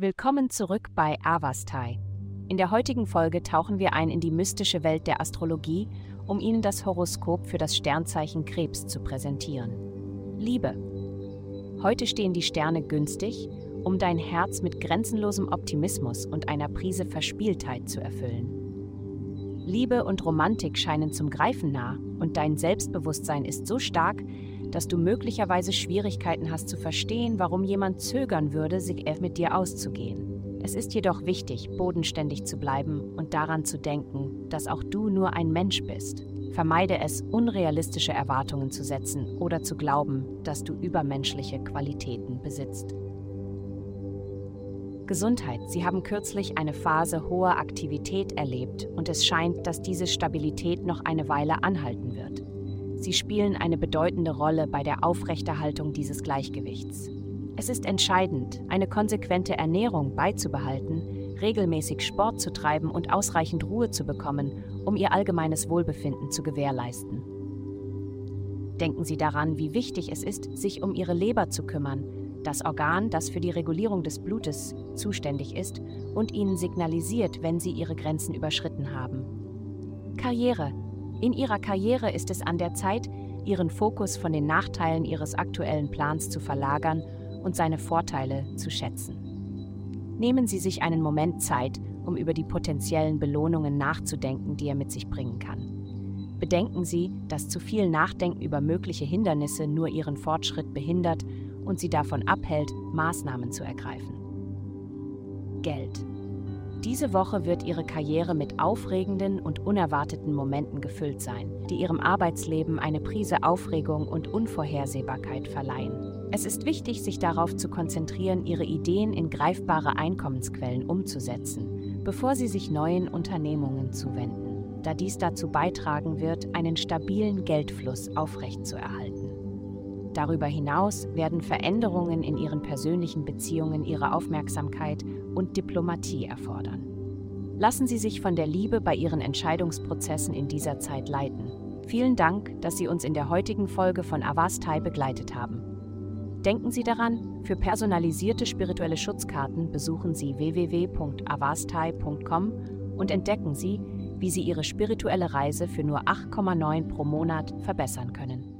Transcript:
Willkommen zurück bei Avastai. In der heutigen Folge tauchen wir ein in die mystische Welt der Astrologie, um Ihnen das Horoskop für das Sternzeichen Krebs zu präsentieren. Liebe. Heute stehen die Sterne günstig, um dein Herz mit grenzenlosem Optimismus und einer Prise Verspieltheit zu erfüllen. Liebe und Romantik scheinen zum Greifen nah und dein Selbstbewusstsein ist so stark, dass du möglicherweise Schwierigkeiten hast zu verstehen, warum jemand zögern würde, sich mit dir auszugehen. Es ist jedoch wichtig, bodenständig zu bleiben und daran zu denken, dass auch du nur ein Mensch bist. Vermeide es, unrealistische Erwartungen zu setzen oder zu glauben, dass du übermenschliche Qualitäten besitzt. Gesundheit. Sie haben kürzlich eine Phase hoher Aktivität erlebt und es scheint, dass diese Stabilität noch eine Weile anhalten wird. Sie spielen eine bedeutende Rolle bei der Aufrechterhaltung dieses Gleichgewichts. Es ist entscheidend, eine konsequente Ernährung beizubehalten, regelmäßig Sport zu treiben und ausreichend Ruhe zu bekommen, um ihr allgemeines Wohlbefinden zu gewährleisten. Denken Sie daran, wie wichtig es ist, sich um Ihre Leber zu kümmern, das Organ, das für die Regulierung des Blutes zuständig ist und ihnen signalisiert, wenn sie ihre Grenzen überschritten haben. Karriere. In ihrer Karriere ist es an der Zeit, ihren Fokus von den Nachteilen ihres aktuellen Plans zu verlagern und seine Vorteile zu schätzen. Nehmen Sie sich einen Moment Zeit, um über die potenziellen Belohnungen nachzudenken, die er mit sich bringen kann. Bedenken Sie, dass zu viel Nachdenken über mögliche Hindernisse nur Ihren Fortschritt behindert und sie davon abhält, Maßnahmen zu ergreifen. Geld. Diese Woche wird Ihre Karriere mit aufregenden und unerwarteten Momenten gefüllt sein, die Ihrem Arbeitsleben eine Prise Aufregung und Unvorhersehbarkeit verleihen. Es ist wichtig, sich darauf zu konzentrieren, Ihre Ideen in greifbare Einkommensquellen umzusetzen, bevor Sie sich neuen Unternehmungen zuwenden, da dies dazu beitragen wird, einen stabilen Geldfluss aufrechtzuerhalten. Darüber hinaus werden Veränderungen in ihren persönlichen Beziehungen ihre Aufmerksamkeit und Diplomatie erfordern. Lassen Sie sich von der Liebe bei Ihren Entscheidungsprozessen in dieser Zeit leiten. Vielen Dank, dass Sie uns in der heutigen Folge von Avastai begleitet haben. Denken Sie daran, für personalisierte spirituelle Schutzkarten besuchen Sie www.avastai.com und entdecken Sie, wie Sie Ihre spirituelle Reise für nur 8,9 pro Monat verbessern können.